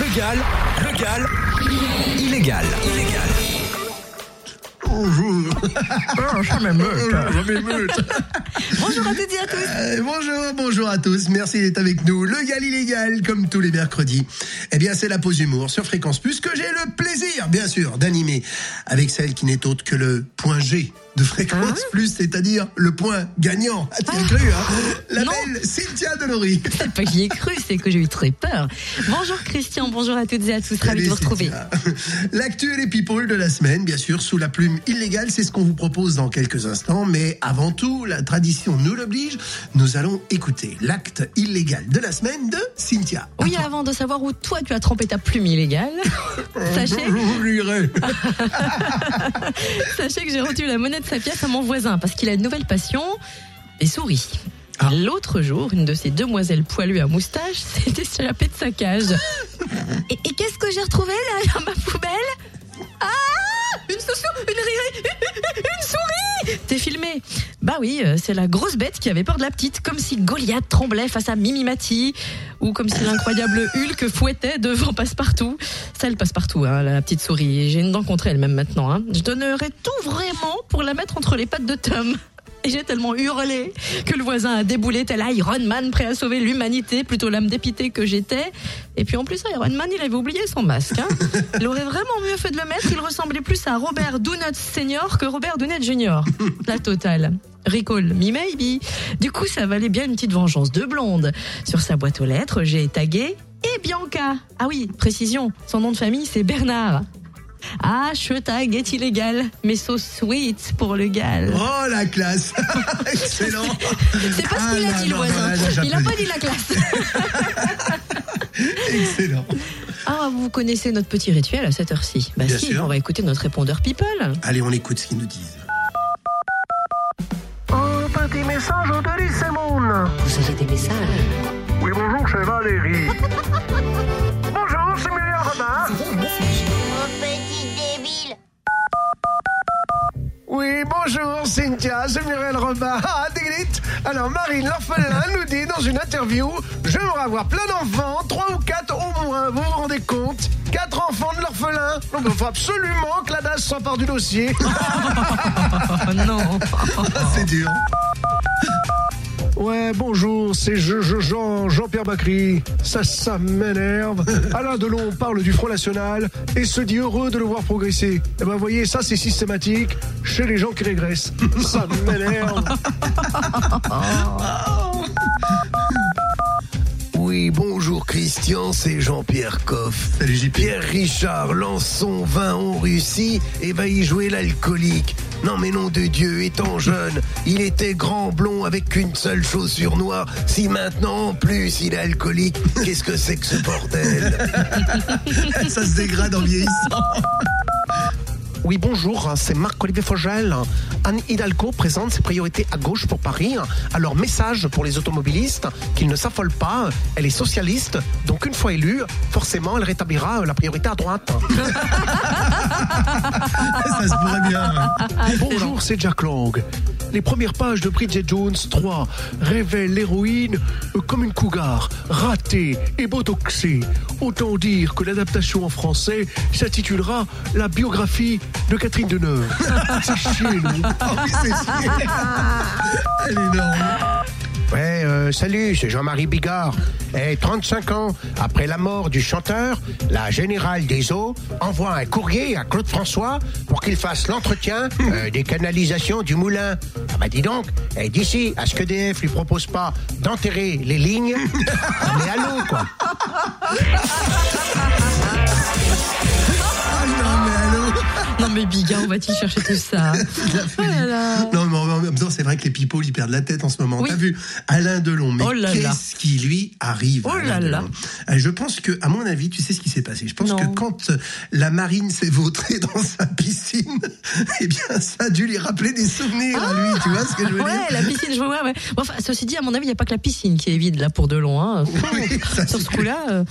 Légal, légal, illégal, illégal. Bonjour. ça m'émeute. bonjour à toutes et à tous. Euh, bonjour, bonjour à tous. Merci d'être avec nous. Le gal illégal, comme tous les mercredis. Eh bien, c'est la pause humour sur Fréquence Plus que j'ai le plaisir, bien sûr, d'animer avec celle qui n'est autre que le point G de fréquence hein plus, c'est-à-dire le point gagnant. Ah, tu as cru, hein La belle Cynthia Delory. C'est pas que j'y ai cru, c'est que j'ai eu très peur. Bonjour Christian, bonjour à toutes et à tous, ravi de vous retrouver. L'actu et les people de la semaine, bien sûr, sous la plume illégale, c'est ce qu'on vous propose dans quelques instants. Mais avant tout, la tradition nous l'oblige, nous allons écouter l'acte illégal de la semaine de Cynthia. Oui, avant de savoir où toi tu as trempé ta plume illégale, sachez... sachez que j'ai retenu la monnaie sa pièce à mon voisin parce qu'il a une nouvelle passion, les souris. Ah. L'autre jour, une de ces demoiselles poilues à moustache s'est échappée de sa cage. et, qu'est-ce que j'ai retrouvé là dans ma poubelle? Ah Une une, une, une souris T'es filmé Bah oui, euh, c'est la grosse bête qui avait peur de la petite, comme si Goliath tremblait face à Mimimati, ou comme si l'incroyable Hulk fouettait devant Passepartout. Ça, elle hein, la petite souris. J'ai une dent contre elle même maintenant. Hein. Je donnerais tout vraiment pour la mettre entre les pattes de Tom. Et j'ai tellement hurlé que le voisin a déboulé tel Iron Man prêt à sauver l'humanité, plutôt l'âme dépitée que j'étais. Et puis en plus, Iron Man, il avait oublié son masque. Hein. Il aurait vraiment mieux fait de le mettre. Il ressemblait plus à Robert Donuts Senior que Robert Donuts Junior. La totale. Recall me maybe. Du coup, ça valait bien une petite vengeance de blonde. Sur sa boîte aux lettres, j'ai tagué et Bianca. Ah oui, précision, son nom de famille c'est Bernard. Ah, je tag est illégal, mais so sweet pour le gal. Oh la classe Excellent C'est pas ce qu'il a ah, dit le voisin. Il a pas dit la classe. Excellent. Ah, vous connaissez notre petit rituel à cette heure-ci Bah si, on va écouter notre répondeur people. Allez, on écoute ce qu'ils nous disent. petit message de. Vous avez des messages? Oui, bonjour, c'est Valérie. bonjour Cynthia, c'est Muriel Robin. Ah, déglite Alors Marine l'orphelin nous dit dans une interview J'aimerais avoir plein d'enfants, trois ou quatre au moins, vous vous rendez compte? Quatre enfants de l'orphelin. Donc il faut absolument que la DAS s'empare du dossier. non. C'est dur Ouais, bonjour, c'est Jean, Jean, Jean-Pierre Bacry. Ça, ça m'énerve. Alain Delon parle du Front National et se dit heureux de le voir progresser. Eh ben, voyez, ça, c'est systématique chez les gens qui régressent. Ça m'énerve. Oui, bonjour Christian, c'est Jean-Pierre Coff. Salut Pierre Richard lance son vin en Russie et va y jouer l'alcoolique. Non mais nom de Dieu, étant jeune, il était grand blond avec une seule chaussure noire. Si maintenant en plus il est alcoolique, qu'est-ce que c'est que ce bordel? Ça se dégrade en vieillissant. Oui, bonjour, c'est Marc-Olivier Fogel. Anne Hidalgo présente ses priorités à gauche pour Paris. Alors, message pour les automobilistes qu'ils ne s'affolent pas. Elle est socialiste, donc une fois élue, forcément, elle rétablira la priorité à droite. Ça se pourrait bien. Bonjour, c'est Jack Long. Les premières pages de Bridget Jones 3 révèlent l'héroïne comme une cougar, ratée et botoxée. Autant dire que l'adaptation en français s'intitulera La biographie de Catherine Deneuve. c'est chier. Oh salut, c'est Jean-Marie Bigard. Et 35 ans après la mort du chanteur, la générale des eaux envoie un courrier à Claude François pour qu'il fasse l'entretien euh, des canalisations du moulin. Ah bah dis donc, et d'ici à ce que DF lui propose pas d'enterrer les lignes, on est à l'eau quoi. Non mais Biga, on va-t-il chercher tout ça oh Non c'est vrai que les people ils perdent la tête en ce moment. T'as vu Alain Delon, mais oh qu'est-ce qui lui arrive Oh là là. Euh, je pense que, à mon avis, tu sais ce qui s'est passé. Je pense que quand euh, la marine s'est vautrée dans sa piscine, eh bien, ça a dû lui rappeler des souvenirs à lui. Tu vois ce que je veux ouais, dire? Ouais, la piscine, je vois. Ouais. enfin, ceci dit, à mon avis, il n'y a pas que la piscine qui est vide là pour Delon. Hein. Sur ce coup-là. Euh.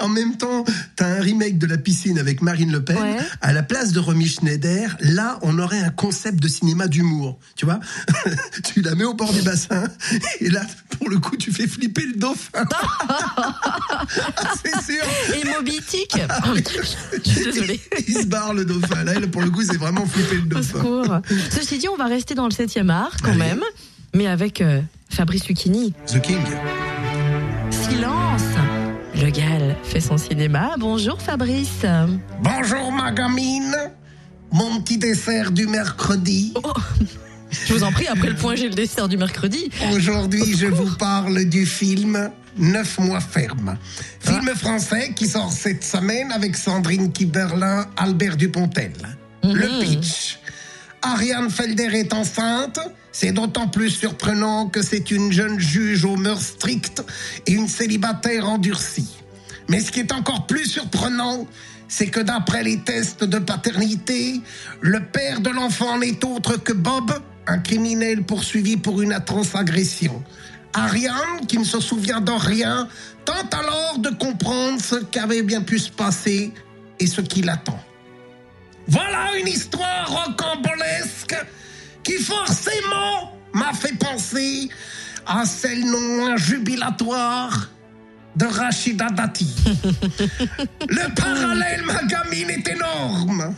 En même temps, t'as un remake de la piscine avec Marine Le Pen à la place de Romy Schneider, là, on aurait un concept de cinéma d'humour. Tu vois? Tu la mets au bord du bassin, et là, pour le coup, tu fais flipper le dauphin. C'est sûr. Et Moby Dick. Je suis désolée. Il se barre le dauphin. Là, pour le coup, c'est vraiment flipper le Au dauphin. secours. Ceci dit, on va rester dans le 7e art quand Allez. même, mais avec euh, Fabrice Lucchini. The King. Silence Le Gal fait son cinéma. Bonjour Fabrice. Bonjour ma gamine. Mon petit dessert du mercredi. Oh, je vous en prie, après le point G, le dessert du mercredi. Aujourd'hui, je vous parle du film Neuf mois ferme. Film français qui sort cette semaine avec Sandrine Kiberlin, Albert Dupontel. Le pitch. Ariane Felder est enceinte. C'est d'autant plus surprenant que c'est une jeune juge aux mœurs strictes et une célibataire endurcie. Mais ce qui est encore plus surprenant, c'est que d'après les tests de paternité, le père de l'enfant n'est autre que Bob, un criminel poursuivi pour une atroce agression. Ariane, qui ne se souvient de rien, tente alors de comprendre ce qu'avait bien pu se passer et ce qui l'attend. Voilà une histoire rocambolesque qui forcément m'a fait penser à celle non moins jubilatoire de Rachida Dati. Le parallèle, ma gamine, est énorme.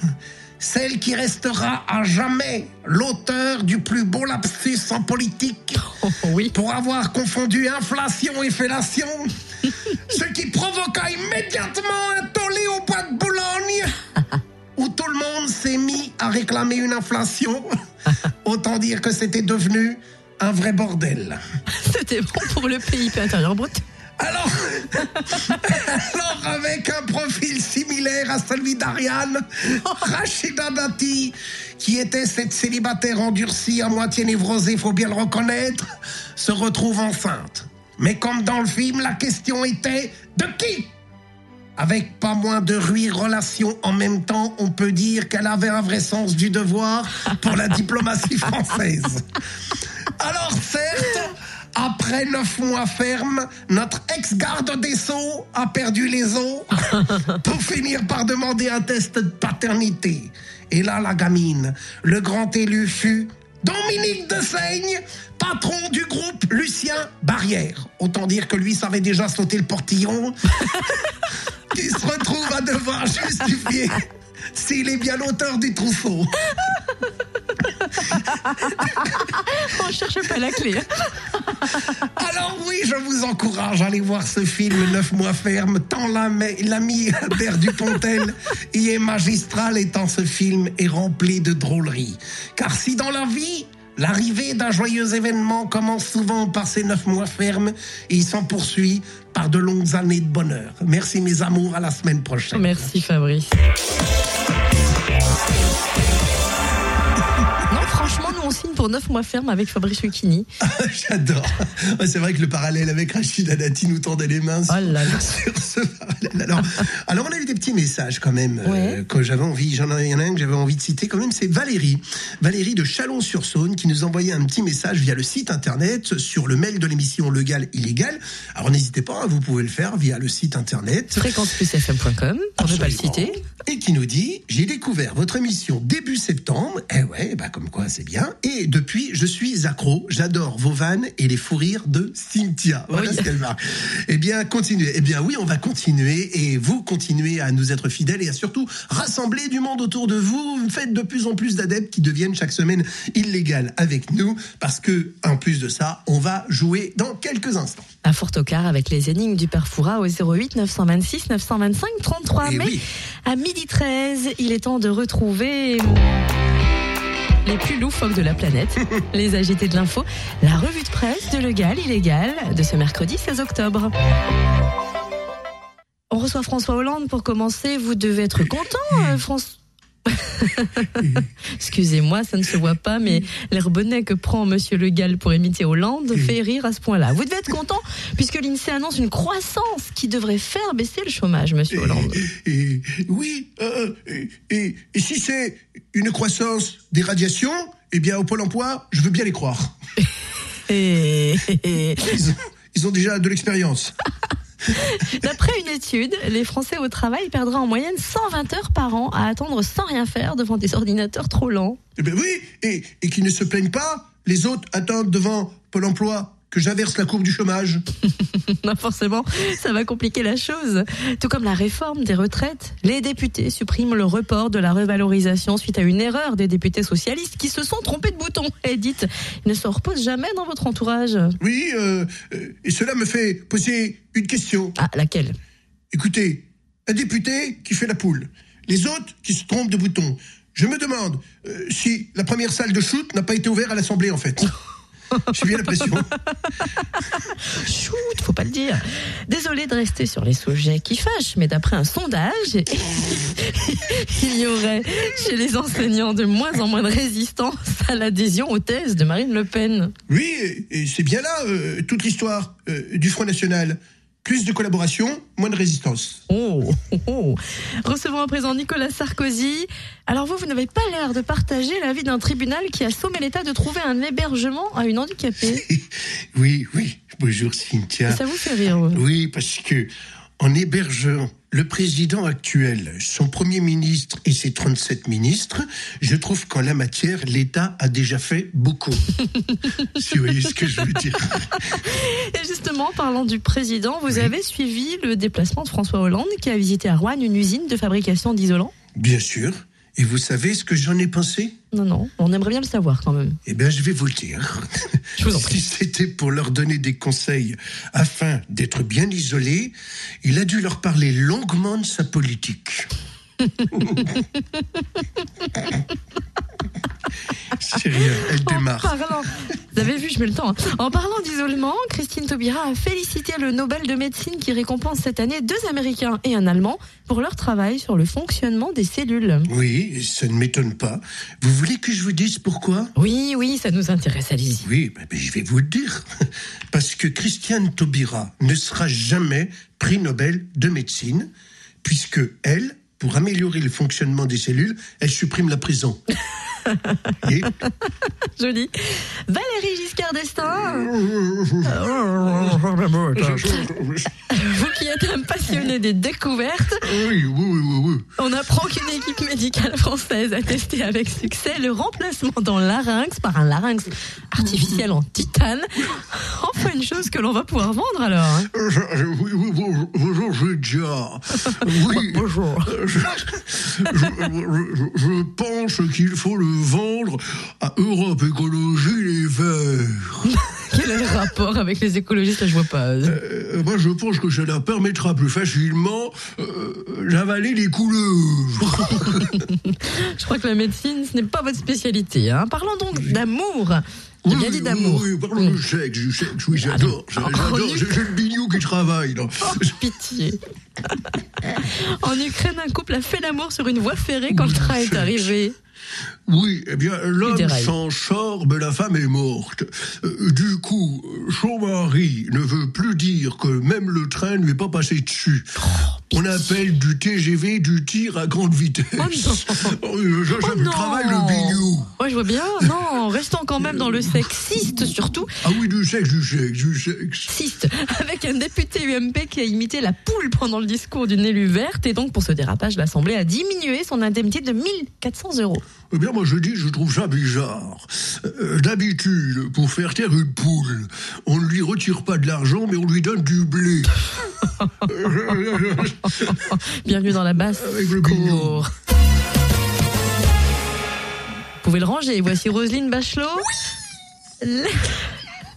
Celle qui restera à jamais l'auteur du plus beau lapsus en politique Oh, oui. pour avoir confondu inflation et fellation, ce qui provoqua immédiatement un tollé au bois de Boulogne, où tout le monde s'est mis à réclamer une inflation. Autant dire que c'était devenu un vrai bordel. C'était bon pour le PIP intérieur brut. Alors, alors avec un profil similaire à celui d'Ariane, Rachida Dati, qui était cette célibataire endurcie à moitié névrosée, faut bien le reconnaître, se retrouve enceinte. Mais comme dans le film, la question était de qui? Avec pas moins de huit relations en même temps, on peut dire qu'elle avait un vrai sens du devoir pour la diplomatie française. Alors certes, après neuf mois ferme, notre ex-garde des Sceaux a perdu les os pour finir par demander un test de paternité. Et là, la gamine, le grand élu fut Dominique de Seigne, patron du groupe Lucien Barrière. Autant dire que lui savait déjà sauter le portillon, qui se retrouve à devoir justifier s'il est bien l'auteur du trousseau. On cherche pas la clé. Alors oui, je vous encourage à aller voir ce film Neuf mois ferme, tant l'ami Albert Dupontel y est magistral et tant ce film est rempli de drôleries. Car si dans la vie, l'arrivée d'un joyeux événement commence souvent par ces neuf mois fermes, il s'en poursuit par de longues années de bonheur. Merci mes amours, à la semaine prochaine. Merci Fabrice. Non, franchement, nous on signe pour 9 mois ferme avec Fabrice Lucchini. J'adore. C'est vrai que le parallèle avec Rachida Dati nous tendait les mains sur, Oh là là. sur ce parallèle. Alors, alors, on a eu des petits messages quand même euh, Ouais. que j'avais envie. J'en ai un que j'avais envie de citer quand même. C'est Valérie, Valérie de Chalon-sur-Saône qui nous envoyait un petit message via le site internet sur le mail de l'émission Legal Illégal. Alors n'hésitez pas, hein, vous pouvez le faire via le site internet. Fréquenceplusfm.com, pour ne pas le citer. Et qui nous dit J'ai découvert votre émission début septembre. Eh ouais, bah comme quoi c'est bien. Et depuis, je suis accro. J'adore vos vannes et les fous rires de Cynthia. Voilà Oui. ce qu'elle marque. Eh bien, continuez. Eh bien, oui, on va continuer. Et vous continuez à nous être fidèles et à surtout rassembler du monde autour de vous. Faites de plus en plus d'adeptes qui deviennent chaque semaine illégales avec nous. Parce que, en plus de ça, on va jouer dans quelques instants. À Fortocar avec les énigmes du Père Foura au 08 926 925 33. Eh Mais oui. à midi 13, il est temps de retrouver les plus loufoques de la planète, les agités de l'info, la revue de presse de Legal Illégal de ce mercredi 16 octobre. On reçoit François Hollande pour commencer. Vous devez être content, euh, François. Excusez-moi, ça ne se voit pas, mais l'air bonnet que prend Monsieur Le Gall pour imiter Hollande fait rire à ce point-là. Vous devez être content, puisque l'INSEE annonce une croissance qui devrait faire baisser le chômage, Monsieur Hollande. Et, oui, euh, et, et- si c'est une croissance des radiations, eh bien au Pôle emploi, je veux bien les croire. Et Ils ont, ils ont déjà de l'expérience. d'après une étude, les Français au travail perdraient en moyenne 120 heures par an à attendre sans rien faire devant des ordinateurs trop lents. Eh bien oui, et, et qui ne se plaignent pas, les autres attendent devant Pôle emploi que j'inverse la courbe du chômage Non, forcément, ça va compliquer la chose. Tout comme la réforme des retraites. Les députés suppriment le report de la revalorisation suite à une erreur des députés socialistes qui se sont trompés de bouton. Et dites, ils ne se reposent jamais dans votre entourage. Oui, euh, euh, et cela me fait poser une question. Ah, laquelle? Écoutez, un député qui fait la poule, les autres qui se trompent de bouton. Je me demande euh, si la première salle de shoot n'a pas été ouverte à l'Assemblée en fait. J'ai bien l'impression. Chut, faut pas le dire. Désolé de rester sur les sujets qui fâchent, mais d'après un sondage, il y aurait chez les enseignants de moins en moins de résistance à l'adhésion aux thèses de Marine Le Pen. Oui, et et c'est bien là euh, toute l'histoire euh, du Front National. Plus de collaboration, moins de résistance. Oh, oh, oh. Recevons à présent Nicolas Sarkozy. Alors vous, vous n'avez pas l'air de partager l'avis d'un tribunal qui a sommé l'État de trouver un hébergement à une handicapée. Oui, oui. Bonjour Cynthia. Ça vous fait rire Oui, parce que en hébergeant le président actuel, son premier ministre et ses 37 ministres, je trouve qu'en la matière, l'État a déjà fait beaucoup. si vous voyez ce que je veux dire. Et justement, parlant du président, vous avez suivi le déplacement de François Hollande qui a visité à Rouen une usine de fabrication d'isolants? Bien sûr. Et vous savez ce que j'en ai pensé? Non, non, on aimerait bien le savoir quand même. Eh bien, je vais vous le dire. Je vous en prie. Si c'était pour leur donner des conseils afin d'être bien isolés, il a dû leur parler longuement de sa politique. C'est rien, elle En démarre. parlant, vous avez vu, je mets le temps. hein. En parlant d'isolement, Christine Taubira a félicité le Nobel de médecine qui récompense cette année deux Américains et un Allemand pour leur travail sur le fonctionnement des cellules. Oui, ça ne m'étonne pas. Vous voulez que je vous dise pourquoi? Oui, oui, ça nous intéresse, allez-y. Oui, ben, ben, je vais vous le dire. Parce que Christiane Taubira ne sera jamais prix Nobel de médecine, puisque elle, pour améliorer le fonctionnement des cellules, elle supprime la prison. Et Joli. Valérie Giscard d'Estaing, vous qui êtes un passionné des découvertes, oui, oui, oui, oui, on apprend qu'une équipe médicale française a testé avec succès le remplacement dans le larynx par un larynx artificiel en titane. Enfin une chose que l'on va pouvoir vendre alors. hein. Je- je- oui, oui, bonjour, Julia. Oui, Bonjour. je, je- je- je pense qu'il faut le vendre à Europe Écologie Les Verts. Quel est le rapport avec les écologistes Je vois pas. Euh, moi, je pense que ça leur permettra plus facilement euh, d'avaler les couleuvres. Je crois que la médecine, ce n'est pas votre spécialité. hein. Parlons donc d'amour. J'ai bien dit d'amour. Oui, oui, parlons du sexe, du sexe. Oui, j'adore. J'adore. J'ai le bignou qui travaille. là. Pitié. en Ukraine, un couple a fait l'amour sur une voie ferrée quand le train est arrivé. Oui, eh bien, l'homme s'en sort, mais la femme est morte. Euh, du coup, son mari ne veut plus dire que même le train ne lui est pas passé dessus. On appelle du TGV du tir à grande vitesse. Oh non. Euh, ça, ça Oh me non. travaille le bignou. Ouais, je vois bien. Non, restons quand même dans le sexiste surtout. Ah oui, du sexe, du sexe, du sexe. Sexiste, avec un député UMP qui a imité la poule pendant le discours d'une élue verte. Et donc, pour ce dérapage, l'Assemblée a diminué son indemnité de 1400 euros. Eh bien, moi, je dis, je trouve ça bizarre. Euh, D'habitude, pour faire taire une poule, on ne lui retire pas de l'argent, mais on lui donne du blé. Bienvenue dans la basse Avec le. Vous pouvez le ranger. Voici Roselyne Bachelot.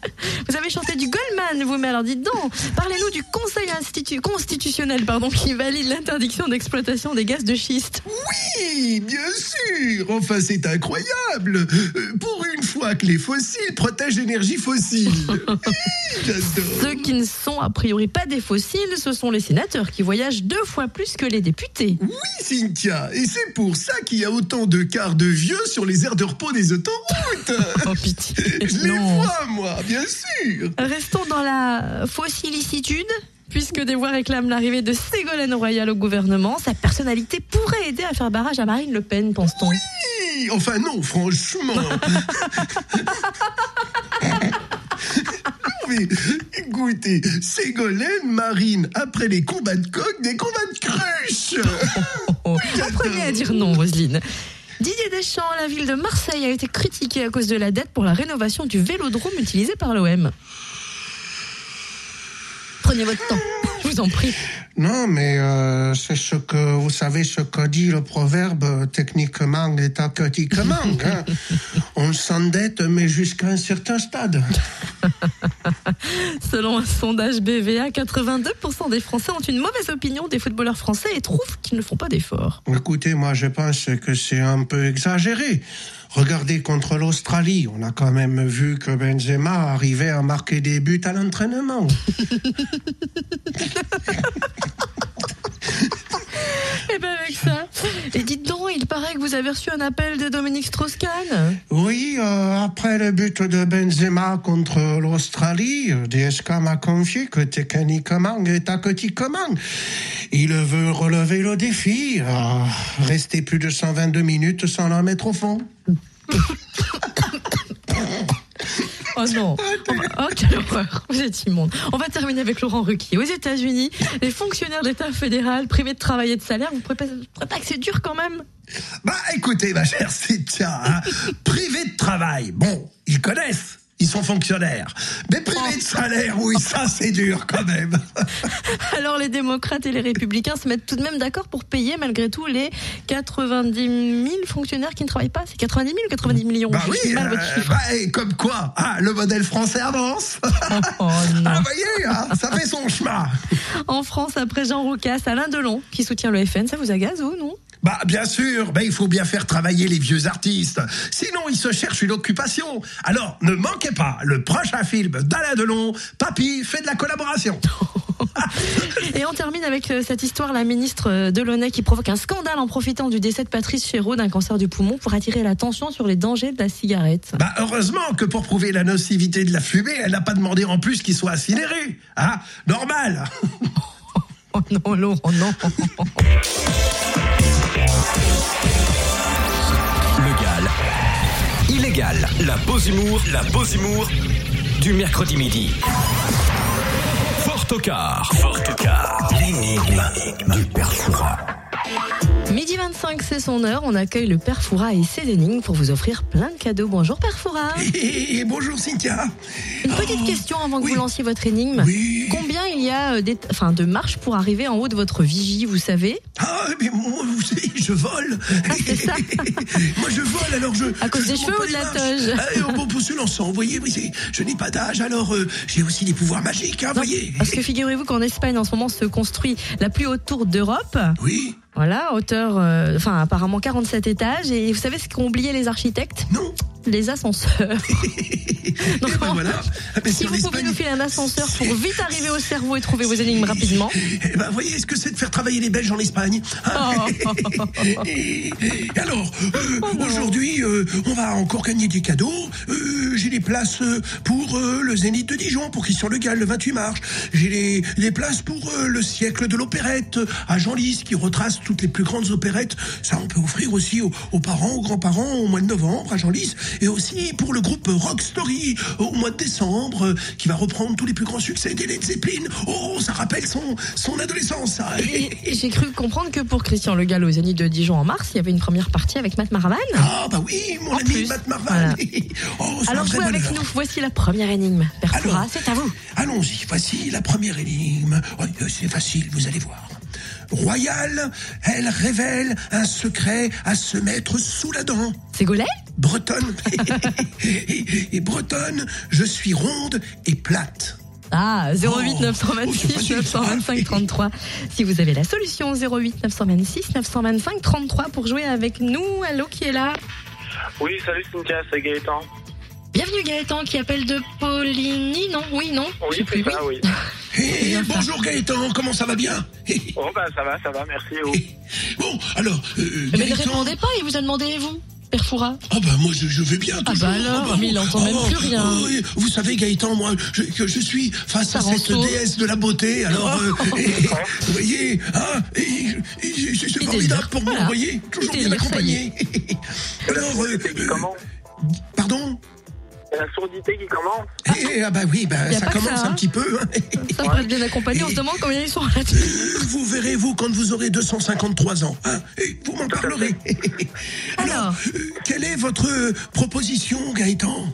Vous avez chanté du Goldman, vous, mais alors dites donc, parlez-nous du Conseil institu- constitutionnel pardon, qui valide l'interdiction d'exploitation des gaz de schiste. Oui, bien sûr. Enfin, c'est incroyable. Euh, Pour une fois que les fossiles protègent l'énergie fossile. Oui, J'adore. Ceux qui ne sont a priori pas des fossiles, ce sont les sénateurs qui voyagent deux fois plus que les députés. Oui, Cynthia. Et c'est pour ça qu'il y a autant de quarts de vieux sur les aires de repos des autoroutes. Oh pitié. Je les Non. vois, moi, bien sûr. Restons dans la fossilicitude. Puisque des voix réclament l'arrivée de Ségolène Royal au gouvernement, sa personnalité pourrait aider à faire barrage à Marine Le Pen, pense-t-on. Oui, Enfin, non, franchement. Mais écoutez, Ségolène, Marine, après les combats de coq, des combats de cruche. Oh, Apprenez à dire non, Roselyne. Didier Deschamps, la ville de Marseille a été critiquée à cause de la dette pour la rénovation du vélodrome utilisé par l'OM. Prenez votre temps, je vous en prie. Non, mais euh, c'est ce que vous savez ce que dit le proverbe techniquement et tactiquement. hein. On s'endette, mais jusqu'à un certain stade. Selon un sondage BVA, 82% des Français ont une mauvaise opinion des footballeurs français et trouvent qu'ils ne font pas d'efforts. Écoutez, moi, je pense que c'est un peu exagéré. Regardez contre l'Australie, on a quand même vu que Benzema arrivait à marquer des buts à l'entraînement. Et bien avec ça. Et dites donc, il paraît que vous avez reçu un appel de Dominique Strauss-Kahn. Oui, euh, après le but de Benzema contre l'Australie, euh, DSK m'a confié que techniquement et tactiquement, il veut relever le défi, euh, rester plus de 122 minutes sans la mettre au fond. Oh non. On va- Oh, quelle horreur. Vous êtes immonde. On va terminer avec Laurent Ruquier. Aux États-Unis, les fonctionnaires d'État fédéral privés de travail et de salaire, vous ne pas, que c'est dur quand même? Bah écoutez, ma chère Cynthia, hein, privé de travail, bon, ils connaissent, ils sont fonctionnaires. Mais privé de salaire, oui, ça c'est dur quand même. Alors les démocrates et les républicains se mettent tout de même d'accord pour payer malgré tout les 90 000 fonctionnaires qui ne travaillent pas. C'est 90 000 ou 90 millions? Bah oui, mal votre euh, chiffre. bah, et comme quoi, ah, le modèle français avance. Oh non. Ah, voyez, hein, ça fait son chemin. En France, après Jean Roucas, Alain Delon, qui soutient le FN, ça vous agace ou non? Bah bien sûr, bah, il faut bien faire travailler les vieux artistes. Sinon, ils se cherchent une occupation. Alors, ne manquez pas le prochain film d'Alain Delon. Papy fait de la collaboration. Et on termine avec euh, cette histoire, la ministre euh, Delaunay qui provoque un scandale en profitant du décès de Patrice Chéreau d'un cancer du poumon pour attirer l'attention sur les dangers de la cigarette. Bah heureusement que pour prouver la nocivité de la fumée, elle n'a pas demandé en plus qu'il soit incinéré. Hein Normal. Oh non, Laurent, non. Legal. Illégal. La pause humour. La pause humour du mercredi midi. Fort au quart. Fort au quart. L'énigme du père Fouras. Midi 25, c'est son heure. On accueille le Père Fouras et ses énigmes pour vous offrir plein de cadeaux. Bonjour Père Fouras. Et, bonjour Cynthia. Une petite Oh, question avant que oui. vous lanciez votre énigme. Oui. Combien il y a euh, enfin, de marches pour arriver en haut de votre vigie, vous savez? Ah, mais moi, vous savez, je vole. Ah, c'est ça. moi, je vole, alors je. À cause je des cheveux ou de la toge? Ah, on pousser l'encens, vous voyez, je n'ai pas d'âge, alors euh, j'ai aussi des pouvoirs magiques, hein, vous Non, voyez. Parce que figurez-vous qu'en Espagne, en ce moment, se construit la plus haute tour d'Europe. Oui, Voilà, hauteur, euh, enfin apparemment 47 étages. Et vous savez ce qu'ont oublié les architectes? Non. Les ascenseurs. Donc, ben voilà. Ah, mais si vous pouvez nous filer un ascenseur pour vite arriver au cerveau et trouver vos énigmes rapidement. Eh ben, voyez, ce que c'est de faire travailler les Belges en Espagne hein Et alors, euh, Oh aujourd'hui, euh, on va encore gagner des cadeaux. Euh, J'ai des places pour le Zénith de Dijon, pour Christian Le Gall, le 28 mars. J'ai des, places pour le siècle de l'opérette à Genlis, qui retrace toutes les plus grandes opérettes. Ça, on peut offrir aussi aux, aux parents, aux grands-parents au mois de novembre à Genlis. Et aussi pour le groupe Rock Story au mois de décembre, euh, qui va reprendre tous les plus grands succès des Led Zeppelin. Oh, ça rappelle son, son adolescence, j'ai cru comprendre que pour Christian Le Gall au Zénith de Dijon en mars, il y avait une première partie avec Matt Marvan. Ah bah oui, mon En ami plus, Matt Marvan. voilà. oh, Alors jouez avec bonheur. nous, voici la première énigme. Fouras, c'est à vous. Allons-y, voici la première énigme. Oh, euh, c'est facile, vous allez voir. Royale, elle révèle un secret à se mettre sous la dent. C'est Gaulet Bretonne. et, et bretonne, je suis ronde et plate. Ah, 08 Oh, oh, c'est 926 facile, ça. 925 33. Si vous avez la solution, 08 926 925 33 pour jouer avec nous. Allô, qui est là? Oui, salut Cynthia, c'est Gaëtan. Bienvenue Gaëtan qui appelle de Poligny, non Oui, non Oui, plus, c'est ça, oui. Eh, bonjour Gaëtan, comment ça va bien Oh, bah ça va, ça va, merci. Oh. Bon, alors, euh, Mais ne répondez pas, il vous a demandé et vous, Père Fouras. Ah bah moi je, je vais bien Ah bah alors, bon. mais il entend même plus rien. oh, oui. Vous savez Gaëtan, moi je, que je suis face à cette déesse de la beauté. Alors, euh, et- vous voyez, hein, et- et- c'est formidable pour moi, voilà. vous voyez, toujours bien accompagné. alors, euh, euh, Comment pardon la sourdité qui commence Eh, Ah bah oui, bah, ça commence ça, un hein. petit peu. hein. Ça peut être bien accompagné, on se demande combien ils sont. Euh, Vous verrez, vous, quand vous aurez 253 ans. hein, et vous m'en parlerez. Alors euh, quelle est votre proposition, Gaëtan?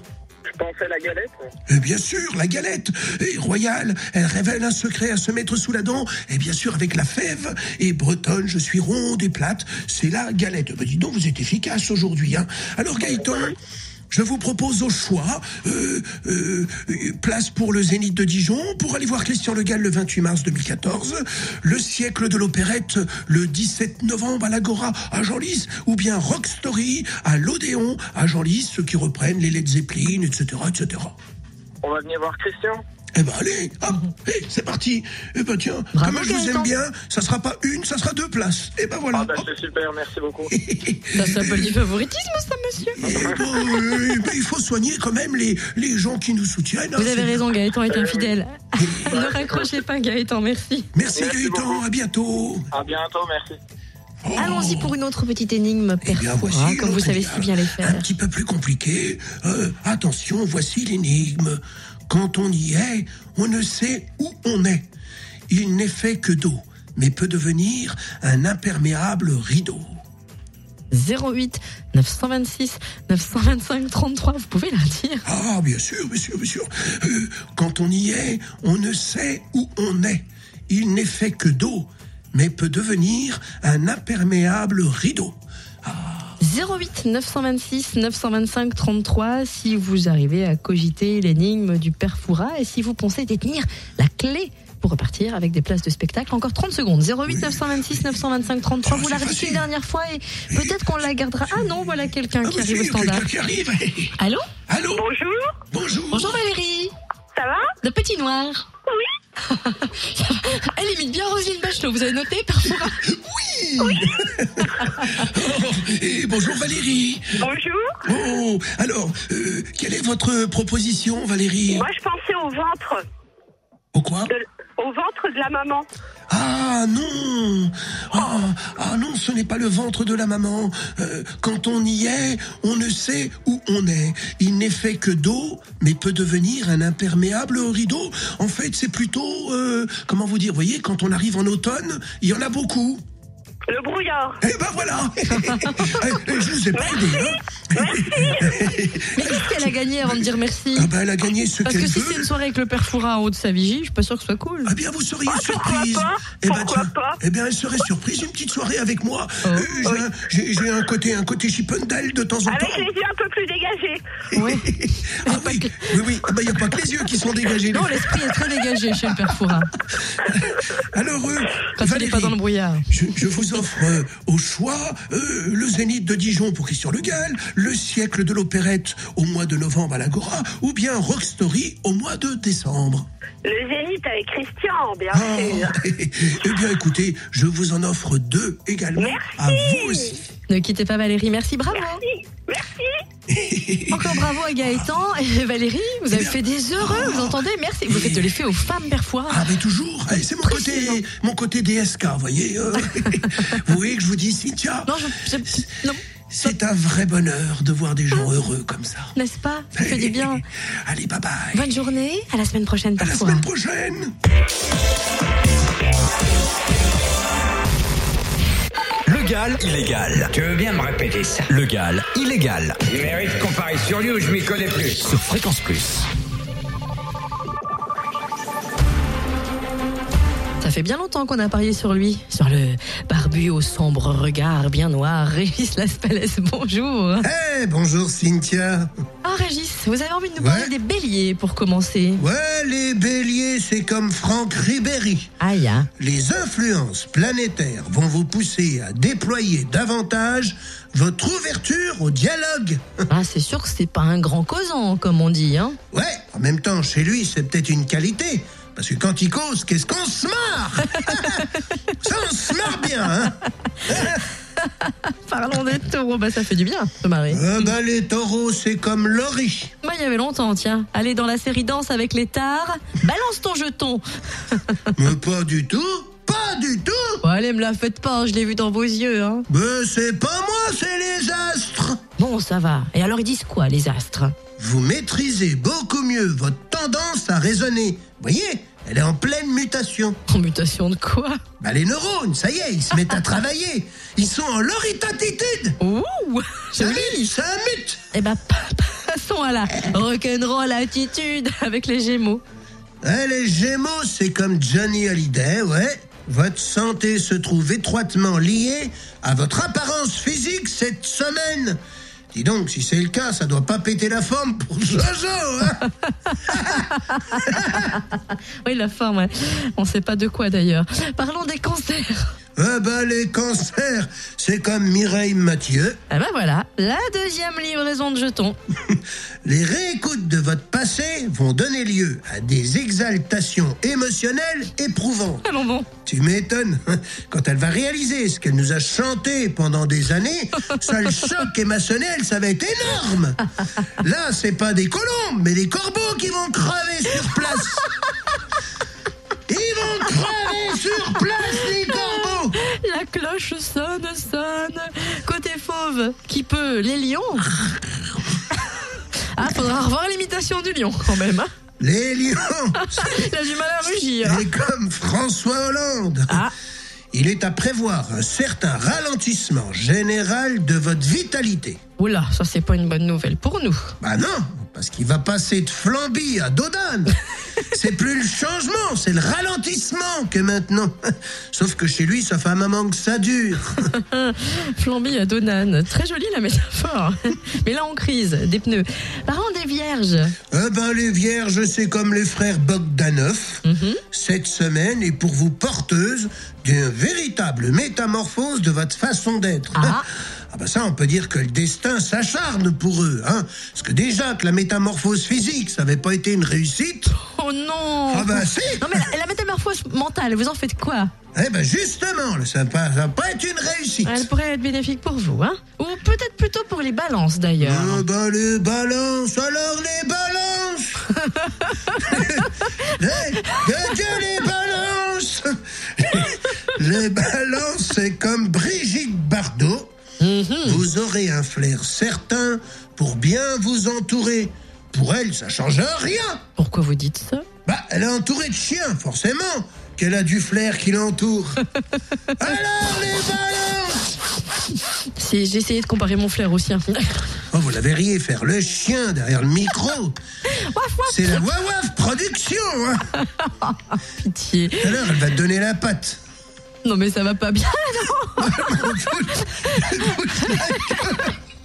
T'en fais la galette Et bien sûr, la galette est royale, elle révèle un secret à se mettre sous la dent, et bien sûr avec la fève, et bretonne, je suis ronde et plate, c'est la galette. Ben dis donc, vous êtes efficace aujourd'hui, hein. Alors Gaëtan, je vous propose au choix, euh, euh, place pour le Zénith de Dijon, pour aller voir Christian Le Gall le 28 mars 2014, le siècle de l'opérette le 17 novembre à l'Agora à Genlis, ou bien Rock Story à l'Odéon à Genlis, ceux qui reprennent les Led Zeppelin, etc., etc. On va venir voir Christian? Eh ben allez, hop, hey, c'est parti. Eh ben tiens, Bravo, comme je vous aime bien, ça sera pas une, ça sera deux places. Eh ben voilà. Ah bah c'est super, merci beaucoup. Ça s'appelle du favoritisme, ça, monsieur. Eh ben, il faut soigner quand même les, les gens qui nous soutiennent. hein, Vous avez raison, Gaëtan est infidèle. ne raccrochez pas, Gaëtan, merci. Merci, Merci Gaëtan, beaucoup. à bientôt. À bientôt, merci. Oh. Allons-y pour une autre petite énigme Eh bien, perfora, voici comme vous savez si bien les Un faire. petit peu plus compliqué. Euh, attention, voici l'énigme. Quand on y est, on ne sait où on est. Il n'est fait que d'eau, mais peut devenir un imperméable rideau. 08 926 925 33, vous pouvez la dire Ah, bien sûr, bien sûr, bien sûr. Euh, quand on y est, on ne sait où on est. Il n'est fait que d'eau, mais peut devenir un imperméable rideau. 08 926 925 33 si vous arrivez à cogiter l'énigme du père Foura et si vous pensez détenir la clé pour repartir avec des places de spectacle. Encore 30 secondes. 08 926 925 33. Ah, Vous la redites une dernière fois et peut-être qu'on la gardera. Ah non, voilà quelqu'un Ah, qui arrive au standard. quelqu'un qui arrive. Allô? Allô? Bonjour, Bonjour. Bonjour Valérie. ça va? Le petit noir. Oui. Elle imite bien Roselyne Bachelot. Vous avez noté père Foura Oui. Oh, et bonjour Valérie. Bonjour. Oh, alors, euh, quelle est votre proposition, Valérie? Moi, je pensais au ventre, Au quoi? De, au ventre de la maman. Ah non ah, ah non, ce n'est pas le ventre de la maman. Euh, quand on y est, on ne sait où on est. Il n'est fait que d'eau, mais peut devenir un imperméable rideau. En fait, c'est plutôt, euh, comment vous dire, voyez, quand on arrive en automne, il y en a beaucoup. Le brouillard. Eh ben voilà Eh, eh, Je vous ai pas aidé, hein Mais qu'est-ce qu'elle a gagné avant de dire merci Ah ben, elle a gagné ce Parce qu'elle que si veut. c'est une soirée avec le père Foura en haut de sa vigie, je suis pas sûr que ce soit cool. Ah bien, vous seriez Ah, pourquoi surprise. pas Eh ben, Pourquoi tiens, pas eh bien, elle serait surprise. Une petite soirée avec moi. Oh. Euh, j'ai un- j'ai j'ai un côté, un côté Chippendale de temps en Avec temps. les yeux un peu plus dégagés. Ouais. Ah oui, oui, oui. Ah ben, il n'y a pas que les yeux qui sont dégagés. Non, l'esprit est très dégagé chez le père Foura. Alors, euh, Quand il Valérie, n'est pas dans le brouillard. je, je vous euh, au choix euh, le Zénith de Dijon pour Christian Le Gall, le siècle de l'opérette au mois de novembre à l'Agora, ou bien Rock Story au mois de décembre. Le zénith avec Christian, bien Ah, sûr. eh bien, écoutez, je vous en offre deux également Merci. à vous aussi. Ne quittez pas Valérie, merci, bravo. Merci. Merci. Encore bravo à Gaëtan et Valérie, vous avez fait des heureux, vous entendez Merci. Vous faites de l'effet aux femmes, Foura. Ah mais toujours, Eh, c'est mon côté, mon côté DSK, vous voyez. euh. vous voyez que je vous dis, Cynthia, Non, je, je- non, c'est un vrai bonheur de voir des gens heureux comme ça. n'est-ce pas? Ça fait du bien. Allez, bye bye. Bonne journée, à la semaine prochaine, À la semaine prochaine. Le Gall, illégal. Tu veux bien me répéter ça Le Gall, illégal. Il mérite qu'on parie sur lui ou je m'y connais plus. Sur Fréquence Plus. Ça fait bien longtemps qu'on a parié sur lui, sur le barbu au sombre regard bien noir, Régis Laspalès, bonjour. Eh, bonjour Cynthia. Ah Régis, vous avez envie de nous parler Ouais. des béliers pour commencer Ouais, les béliers, c'est comme Franck Ribéry. Aïe, hein. Les influences planétaires vont vous pousser à déployer davantage votre ouverture au dialogue. Ah, c'est sûr que c'est pas un grand causant, comme on dit, hein. Ouais, en même temps, chez lui, c'est peut-être une qualité. Parce que quand il cause, qu'est-ce qu'on se marre? Ça, on se marre bien, hein Parlons des taureaux, bah ça fait du bien, ce mari. Ah bah, les taureaux, c'est comme Laurie. Moi, il y avait longtemps, tiens. Allez dans la série Danse avec les tares, balance ton jeton. Mais pas du tout, pas du tout Bon, allez, me la faites pas, je l'ai vu dans vos yeux, hein. Ben, c'est pas moi, c'est les astres Bon, ça va. Et alors, ils disent quoi, les astres? Vous maîtrisez beaucoup mieux votre tendance à raisonner. Voyez, elle est en pleine mutation. En mutation de quoi? Bah, les neurones, ça y est, ils se mettent à travailler. Ils sont en loritatitude Ouh Ça Joli C'est un mythe Eh ben, pa- Passons à la rock'n'roll attitude avec les Gémeaux. Eh, les Gémeaux, c'est comme Johnny Hallyday, ouais. Votre santé se trouve étroitement liée à votre apparence physique cette semaine. Dis donc, si c'est le cas, ça doit pas péter la forme pour Jojo, hein Oui, la forme, on sait pas de quoi d'ailleurs. Parlons des cancers. Eh ben, les cancers, c'est comme Mireille Mathieu. Ah ben voilà, la deuxième livraison de jetons. Les réécoutes de votre passé vont donner lieu à des exaltations émotionnelles éprouvantes. Allons bon. Tu m'étonnes. Quand elle va réaliser ce qu'elle nous a chanté pendant des années, seul choc émotionnel, ça va être énorme. Là, c'est pas des colombes, mais des corbeaux qui vont crever sur place. Cloche sonne, sonne. Côté fauve, qui peut Les lions Ah, faudra revoir l'imitation du lion quand même. hein. Les lions, Il a du mal à rugir. c'est comme François Hollande. Ah. Il est à prévoir un certain ralentissement général de votre vitalité. Oula, ça c'est pas une bonne nouvelle pour nous. Bah non, parce qu'il va passer de Flamby à Dodane. C'est plus le changement, c'est le ralentissement que maintenant. Sauf que chez lui, ça fait un moment que ça dure. Flamby à Donan. Très jolie la métaphore. Mais là en crise, des pneus. Parlons des vierges. Eh ben, les vierges, c'est comme les frères Bogdanov. Cette semaine est pour vous porteuse d'une véritable métamorphose de votre façon d'être. Ah. Ben ça, on peut dire que le destin s'acharne pour eux. Hein Parce que déjà que la métamorphose physique, ça n'avait pas été une réussite. Oh non Ah bah si Non mais la, la métamorphose mentale, vous en faites quoi? Eh ben justement, ça va pas être une réussite. Elle pourrait être bénéfique pour vous, hein Ou peut-être plutôt pour les balances d'ailleurs. Ah ben les balances, alors les balances Que Dieu les balance Les balances, c'est comme Brigitte Bardot. Vous aurez un flair certain pour bien vous entourer. Pour elle, ça change rien. Pourquoi vous dites ça? Bah, elle est entourée de chiens, forcément, qu'elle a du flair qui l'entoure. Alors les balances j'ai essayé de comparer mon flair au sien. Oh, vous la verriez faire le chien derrière le micro. C'est la Wawaf Production. Hein. Pitié. L'heure, elle va te donner la patte. Non mais ça va pas bien, non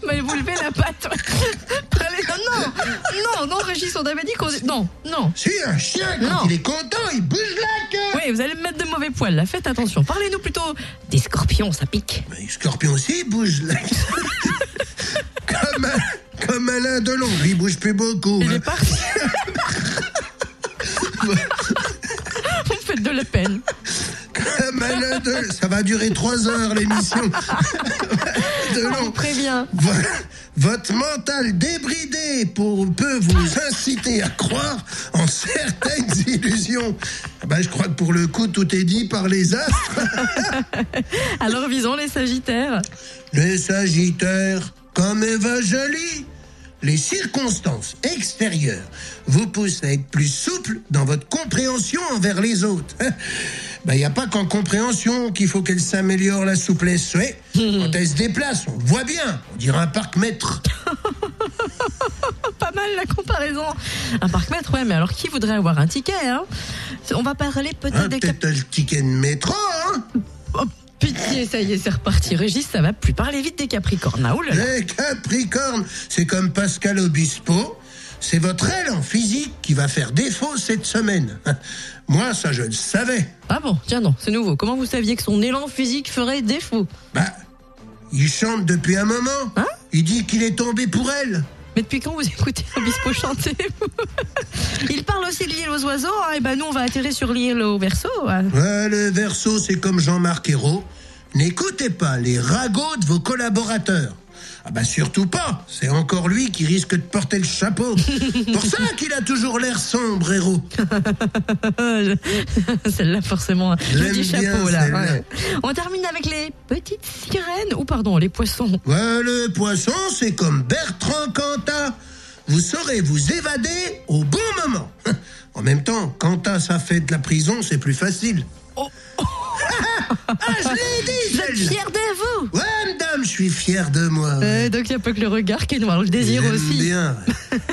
Mais vous levez la patte. Allez, non, non, non, Régis, on avait dit qu'on... Non, non. Si un chien, quand Non. il est content, il bouge la queue. Oui, vous allez me mettre de mauvais poils, là. Faites attention. Parlez-nous plutôt des scorpions, ça pique. Mais les scorpions aussi, ils bougent la queue. comme, un- comme Alain Delon, lui, il bouge plus beaucoup. Il hein. est parti. vous me faites de la peine. Ça va durer trois heures, l'émission. On Delon. prévient. Vo- Votre mental débridé pour, peut vous inciter à croire en certaines illusions. Ben, je crois que pour le coup, tout est dit par les astres. Alors visons les sagittaires. Les Sagittaires, comme Eva Jolie, les circonstances extérieures vous poussent à être plus souple dans votre compréhension envers les autres. Il n'y a pas qu'en compréhension qu'il faut qu'elle s'améliore la souplesse. Ouais. Quand elle se déplace, on le voit bien. On dirait un parc-mètre. Pas mal la comparaison. Un parc-mètre, ouais, mais alors qui voudrait avoir un ticket, hein? On va parler peut-être Hein, des Peut-être le ticket de métro, hein? Pitié, ça y est, c'est reparti. Régis, ça va plus. Parlez vite des capricornes. Ah, oulala. Les Capricornes, c'est comme Pascal Obispo. C'est votre élan physique qui va faire défaut cette semaine. Moi, ça, je le savais. Ah bon, tiens non, c'est nouveau. Comment vous saviez que son élan physique ferait défaut? Bah, il chante depuis un moment. Hein? Il dit qu'il est tombé pour elle. Mais depuis quand vous écoutez Obispo chanter Il parle aussi de l'île aux oiseaux, hein, et ben nous on va atterrir sur l'île au verso. hein. Le verso, c'est comme Jean-Marc Ayrault. N'écoutez pas les ragots de vos collaborateurs. Ah bah surtout pas, c'est encore lui qui risque de porter le chapeau. Pour ça qu'il a toujours l'air sombre, héros. Celle-là forcément, je J'aime dis chapeau là. ouais. On termine avec les petites sirènes, ou pardon, les poissons. Ouais, le poisson, c'est comme Bertrand Cantat. Vous saurez vous évader au bon moment. En même temps, Cantat, ça fait de la prison, c'est plus facile. Oh. ah, je l'ai dit, celle-là. fiers de vous Ouais, je suis fier de moi. Euh, donc il n'y a pas que le regard qui est noir, le désir J'aime aussi. bien.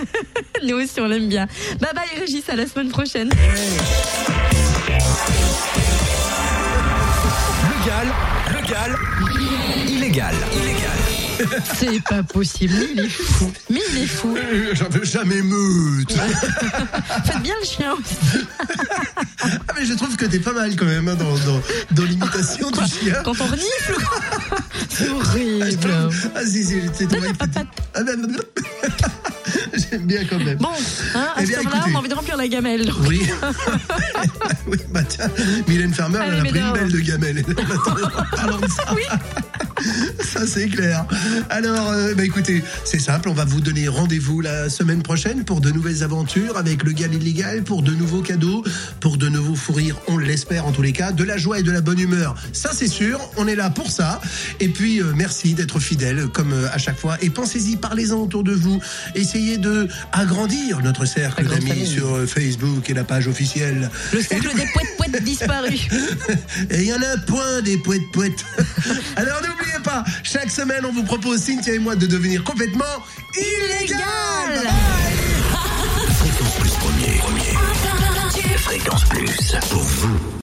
Nous aussi on l'aime bien. Bye bye Régis, à la semaine prochaine. Légal, légal, illégal, illégal. C'est pas possible, mais il est fou. Mais il est fou. Euh, J'en veux jamais meute. Faites bien le chien aussi. Ah, mais je trouve que t'es pas mal quand même hein, dans, dans, dans l'imitation du chien. Quand on renifle. C'est horrible. Ah si, si, c'est. Ah, J'aime bien quand même. Bon, hein, à Eh ce bien, moment-là, écoutez. on a envie de remplir la gamelle. donc. Oui. oui, bah tiens, Mylène Farmer, elle Allez, a pris une belle de gamelle. En parlant de ça. Ça, c'est clair. Alors, euh, bah, écoutez, c'est simple, on va vous donner rendez-vous la semaine prochaine pour de nouvelles aventures avec le gal illégal, pour de nouveaux cadeaux, pour de nouveaux fous rires, on l'espère en tous les cas, de la joie et de la bonne humeur. Ça, c'est sûr, on est là pour ça. Et puis, euh, merci d'être fidèles, comme euh, à chaque fois. Et pensez-y, parlez-en autour de vous. Essayez de agrandir notre cercle d'amis sur Facebook et la page officielle. Le cercle des poètes poètes disparus. Et il y en a point des poètes poètes. Alors n'oubliez pas, chaque semaine, on vous propose, Cynthia et moi, de devenir complètement illégal. Fréquence Plus premier. premier. Fréquence Plus pour vous.